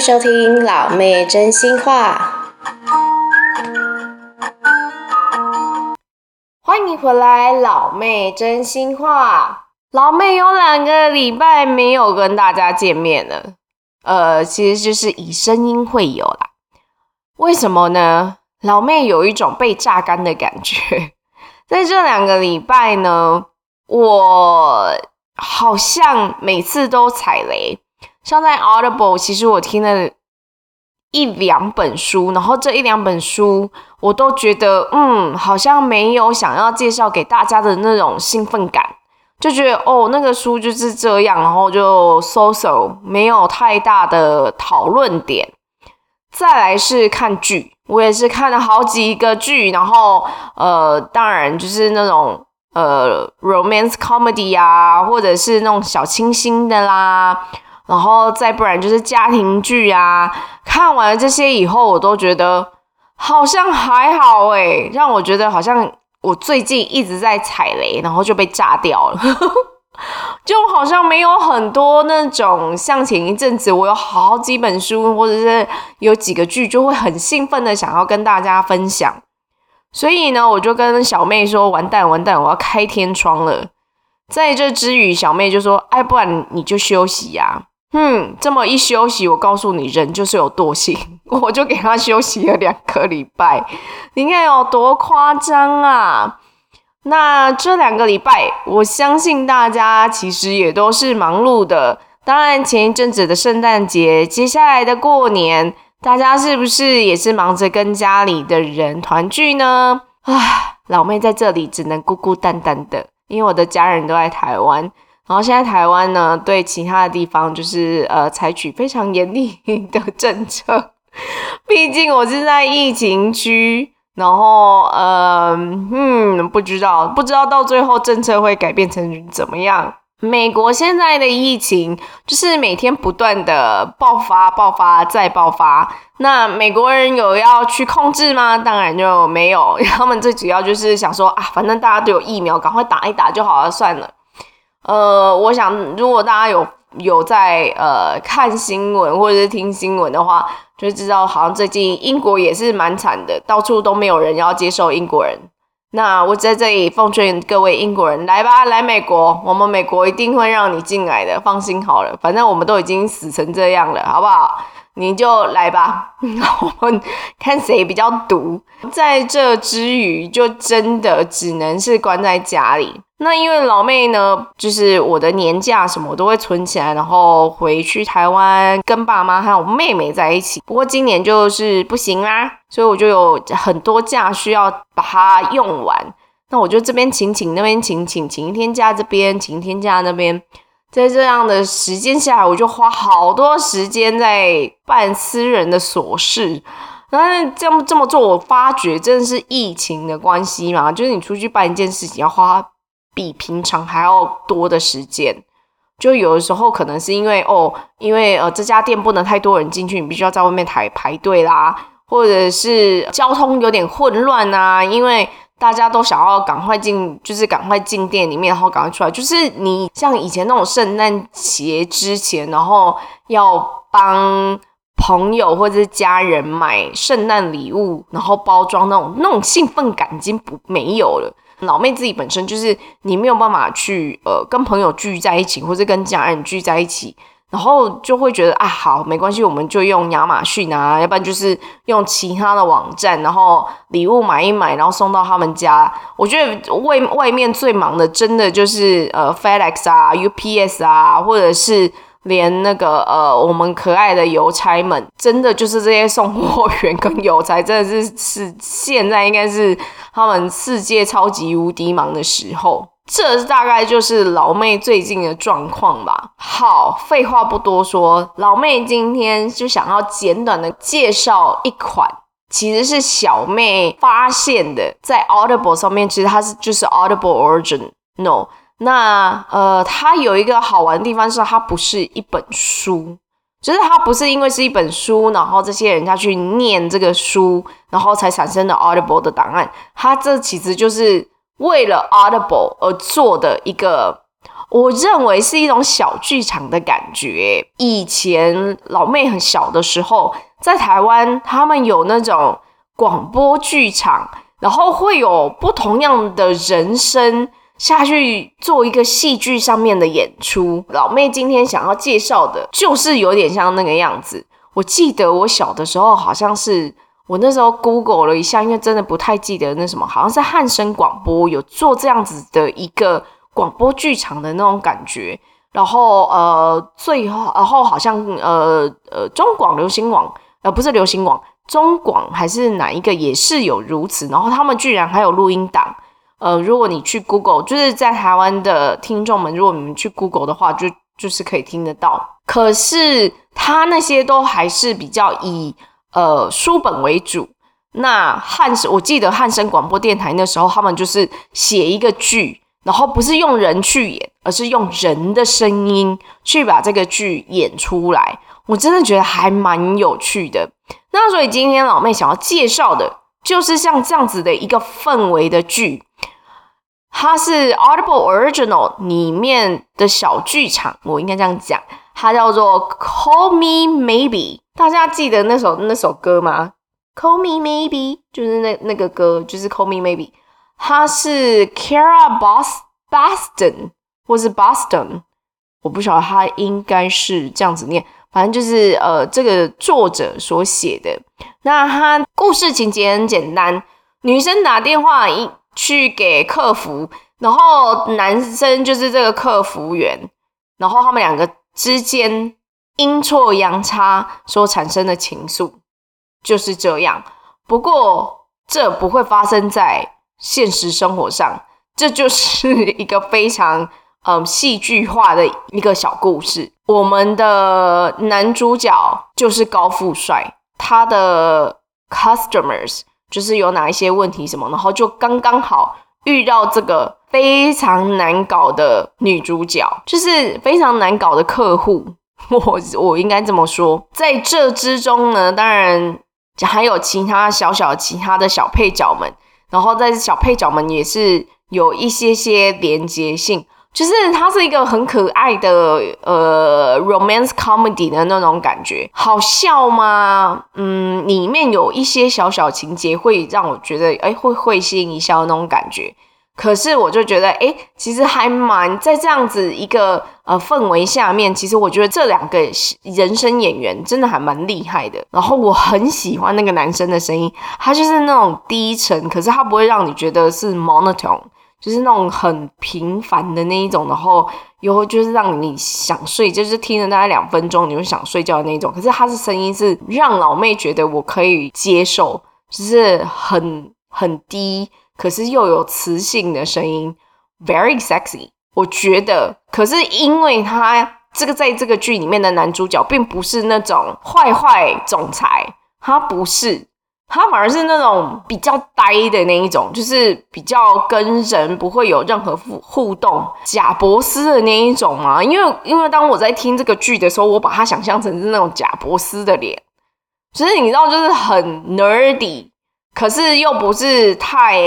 收听老妹真心话。欢迎回来，老妹真心话。老妹有两个礼拜没有跟大家见面了，呃，其实就是以声音会有啦。为什么呢？老妹有一种被榨干的感觉。在这两个礼拜呢，我好像每次都踩雷。像在 Audible，其实我听了一两本书，然后这一两本书我都觉得，嗯，好像没有想要介绍给大家的那种兴奋感，就觉得哦，那个书就是这样，然后就 so so，没有太大的讨论点。再来是看剧，我也是看了好几个剧，然后呃，当然就是那种呃 romance comedy 啊，或者是那种小清新的啦。然后再不然就是家庭剧啊，看完了这些以后，我都觉得好像还好诶，让我觉得好像我最近一直在踩雷，然后就被炸掉了，就好像没有很多那种像前一阵子我有好几本书或者是有几个剧，就会很兴奋的想要跟大家分享。所以呢，我就跟小妹说：“完蛋完蛋，我要开天窗了。”在这之余，小妹就说：“哎，不然你就休息呀。”嗯，这么一休息，我告诉你，人就是有惰性，我就给他休息了两个礼拜。你看有多夸张啊？那这两个礼拜，我相信大家其实也都是忙碌的。当然，前一阵子的圣诞节，接下来的过年，大家是不是也是忙着跟家里的人团聚呢？唉，老妹在这里只能孤孤单单的，因为我的家人都在台湾。然后现在台湾呢，对其他的地方就是呃采取非常严厉的政策，毕竟我是在疫情区，然后呃嗯不知道不知道到最后政策会改变成怎么样。美国现在的疫情就是每天不断的爆发、爆发再爆发，那美国人有要去控制吗？当然就没有，他们最主要就是想说啊，反正大家都有疫苗，赶快打一打就好了，算了。呃，我想如果大家有有在呃看新闻或者是听新闻的话，就知道好像最近英国也是蛮惨的，到处都没有人要接受英国人。那我在这里奉劝各位英国人，来吧，来美国，我们美国一定会让你进来的，放心好了，反正我们都已经死成这样了，好不好？你就来吧，我们看谁比较毒。在这之余，就真的只能是关在家里。那因为老妹呢，就是我的年假什么我都会存起来，然后回去台湾跟爸妈还有妹妹在一起。不过今年就是不行啦，所以我就有很多假需要把它用完。那我就这边请请，那边请请，请一天假这边，请一天假那边。在这样的时间下来，我就花好多时间在办私人的琐事。然后这么这么做，我发觉真的是疫情的关系嘛，就是你出去办一件事情要花比平常还要多的时间。就有的时候可能是因为哦，因为呃这家店不能太多人进去，你必须要在外面排排队啦，或者是交通有点混乱啊，因为。大家都想要赶快进，就是赶快进店里面，然后赶快出来。就是你像以前那种圣诞节之前，然后要帮朋友或者是家人买圣诞礼物，然后包装那种那种兴奋感已经不没有了。老妹自己本身就是你没有办法去呃跟朋友聚在一起，或者跟家人聚在一起。然后就会觉得啊，好，没关系，我们就用亚马逊啊，要不然就是用其他的网站，然后礼物买一买，然后送到他们家。我觉得外外面最忙的，真的就是呃 FedEx 啊、UPS 啊，或者是连那个呃我们可爱的邮差们，真的就是这些送货员跟邮差，真的是是现在应该是他们世界超级无敌忙的时候。这大概就是老妹最近的状况吧。好，废话不多说，老妹今天就想要简短的介绍一款，其实是小妹发现的，在 Audible 上面，其实它是就是 Audible Original。那呃，它有一个好玩的地方是，它不是一本书，就是它不是因为是一本书，然后这些人家去念这个书，然后才产生的 Audible 的档案。它这其实就是。为了 Audible 而做的一个我认为是一种小剧场的感觉。以前老妹很小的时候，在台湾，他们有那种广播剧场，然后会有不同样的人声下去做一个戏剧上面的演出。老妹今天想要介绍的，就是有点像那个样子。我记得我小的时候，好像是我那时候 Google 了一下，因为真的不太记得那什么，好像是汉声广播有做这样子的一个。广播剧场的那种感觉，然后呃，最后然后好像呃呃，中广流行网呃不是流行网，中广还是哪一个也是有如此，然后他们居然还有录音档，呃，如果你去 Google，就是在台湾的听众们，如果你们去 Google 的话，就就是可以听得到。可是他那些都还是比较以呃书本为主。那汉声，我记得汉声广播电台那时候，他们就是写一个剧。然后不是用人去演，而是用人的声音去把这个剧演出来。我真的觉得还蛮有趣的。那所以今天老妹想要介绍的，就是像这样子的一个氛围的剧，它是 Audible Original 里面的小剧场，我应该这样讲，它叫做 Call Me Maybe。大家记得那首那首歌吗？Call Me Maybe 就是那那个歌，就是 Call Me Maybe。他是 Kara Bos Boston 或是 Boston，我不晓得他应该是这样子念，反正就是呃，这个作者所写的。那他故事情节很简单，女生打电话一去给客服，然后男生就是这个客服员，然后他们两个之间阴错阳差所产生的情愫就是这样。不过这不会发生在。现实生活上，这就是一个非常嗯戏剧化的一个小故事。我们的男主角就是高富帅，他的 customers 就是有哪一些问题什么，然后就刚刚好遇到这个非常难搞的女主角，就是非常难搞的客户。我我应该这么说，在这之中呢，当然还有其他小小其他的小配角们。然后在小配角们也是有一些些连接性，就是它是一个很可爱的呃 romance comedy 的那种感觉，好笑吗？嗯，里面有一些小小情节会让我觉得哎会会心一笑那种感觉。可是我就觉得，哎，其实还蛮在这样子一个呃氛围下面，其实我觉得这两个人声演员真的还蛮厉害的。然后我很喜欢那个男生的声音，他就是那种低沉，可是他不会让你觉得是 monotone，就是那种很平凡的那一种。然后又就是让你想睡，就是听了大概两分钟你就想睡觉的那种。可是他的声音是让老妹觉得我可以接受，就是很很低。可是又有磁性的声音，very sexy。我觉得，可是因为他这个在这个剧里面的男主角并不是那种坏坏总裁，他不是，他反而是那种比较呆的那一种，就是比较跟人不会有任何互互动，贾伯斯的那一种嘛。因为因为当我在听这个剧的时候，我把他想象成是那种贾伯斯的脸，其实你知道，就是很 nerdy。可是又不是太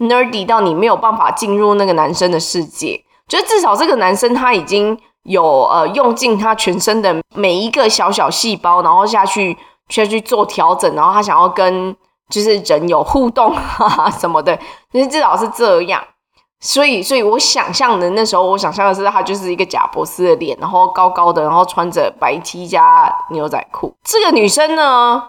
nerdy 到你没有办法进入那个男生的世界，就至少这个男生他已经有呃用尽他全身的每一个小小细胞，然后下去需要去做调整，然后他想要跟就是人有互动哈哈什么的，就是至少是这样。所以，所以我想象的那时候，我想象的是他就是一个贾博士的脸，然后高高的，然后穿着白 T 加牛仔裤。这个女生呢？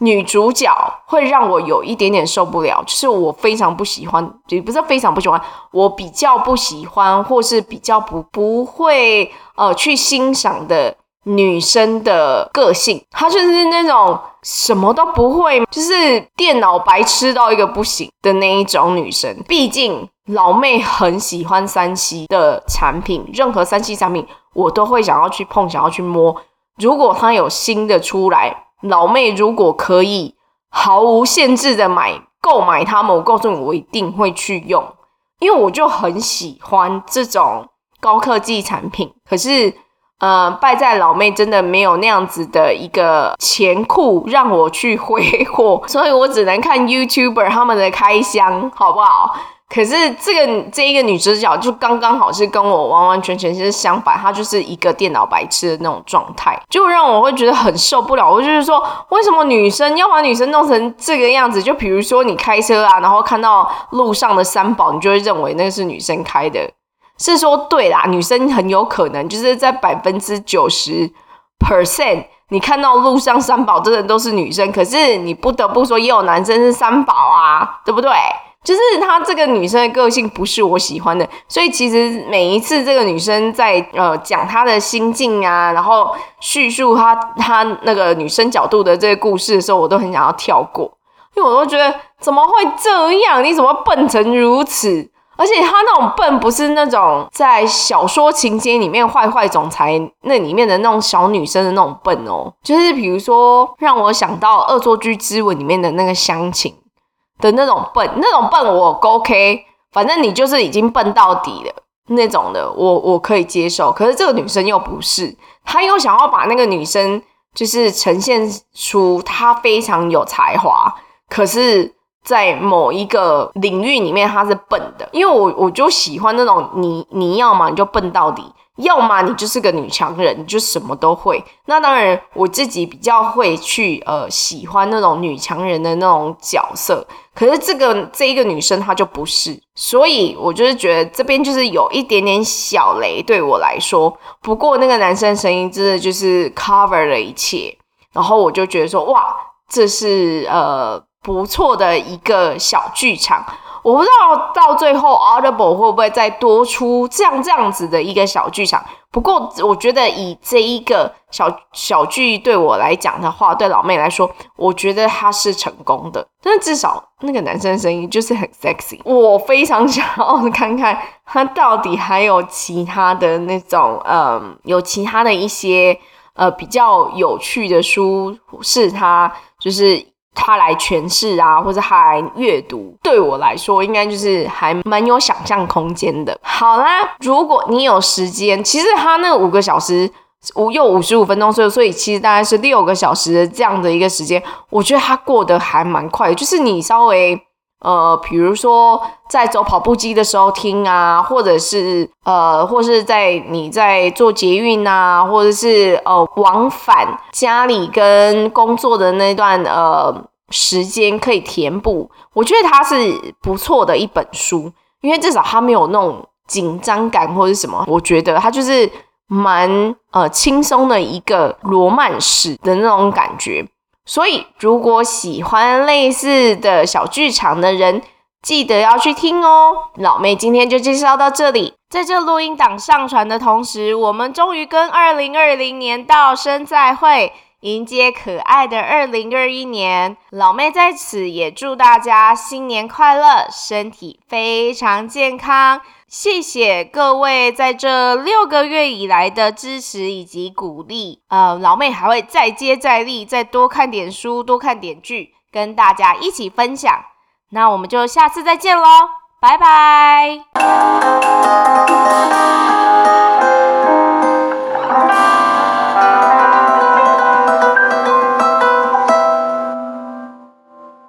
女主角会让我有一点点受不了，就是我非常不喜欢，也不是非常不喜欢，我比较不喜欢，或是比较不不会呃去欣赏的女生的个性，她就是那种什么都不会，就是电脑白痴到一个不行的那一种女生。毕竟老妹很喜欢三 C 的产品，任何三 C 产品我都会想要去碰，想要去摸。如果它有新的出来，老妹如果可以毫无限制的买购买它们，我告诉你，我一定会去用，因为我就很喜欢这种高科技产品。可是，呃，败在老妹真的没有那样子的一个钱库让我去挥霍，所以我只能看 YouTuber 他们的开箱，好不好？可是这个这一个女主角就刚刚好是跟我完完全全是相反，她就是一个电脑白痴的那种状态，就让我会觉得很受不了。我就是说，为什么女生要把女生弄成这个样子？就比如说你开车啊，然后看到路上的三宝，你就会认为那是女生开的。是说对啦，女生很有可能就是在百分之九十 percent，你看到路上三宝真的都是女生。可是你不得不说，也有男生是三宝啊，对不对？就是她这个女生的个性不是我喜欢的，所以其实每一次这个女生在呃讲她的心境啊，然后叙述她她那个女生角度的这个故事的时候，我都很想要跳过，因为我都觉得怎么会这样？你怎么笨成如此？而且她那种笨不是那种在小说情节里面坏坏总裁那里面的那种小女生的那种笨哦，就是比如说让我想到《恶作剧之吻》里面的那个湘琴。的那种笨，那种笨我 OK，反正你就是已经笨到底了那种的，我我可以接受。可是这个女生又不是，她又想要把那个女生就是呈现出她非常有才华，可是在某一个领域里面她是笨的。因为我我就喜欢那种你你要嘛你就笨到底。要么你就是个女强人，你就什么都会。那当然，我自己比较会去呃喜欢那种女强人的那种角色。可是这个这一个女生她就不是，所以我就是觉得这边就是有一点点小雷对我来说。不过那个男生声音真的就是 cover 了一切，然后我就觉得说哇，这是呃不错的一个小剧场。我不知道到最后 Audible 会不会再多出这样这样子的一个小剧场。不过我觉得以这一个小小剧对我来讲的话，对老妹来说，我觉得他是成功的。但至少那个男生声音就是很 sexy，我非常想要看看他到底还有其他的那种，嗯，有其他的一些呃比较有趣的书是他就是。他来诠释啊，或者他来阅读，对我来说应该就是还蛮有想象空间的。好啦，如果你有时间，其实他那五个小时五又五十五分钟，所以所以其实大概是六个小时的这样的一个时间，我觉得他过得还蛮快。就是你稍微呃，比如说在走跑步机的时候听啊，或者是呃，或是在你在做捷运啊，或者是呃往返家里跟工作的那段呃。时间可以填补，我觉得它是不错的一本书，因为至少它没有那种紧张感或者什么。我觉得它就是蛮呃轻松的一个罗曼史的那种感觉。所以如果喜欢类似的小剧场的人，记得要去听哦。老妹今天就介绍到这里，在这录音档上传的同时，我们终于跟二零二零年道声再会。迎接可爱的二零二一年，老妹在此也祝大家新年快乐，身体非常健康。谢谢各位在这六个月以来的支持以及鼓励。呃，老妹还会再接再厉，再多看点书，多看点剧，跟大家一起分享。那我们就下次再见喽，拜拜。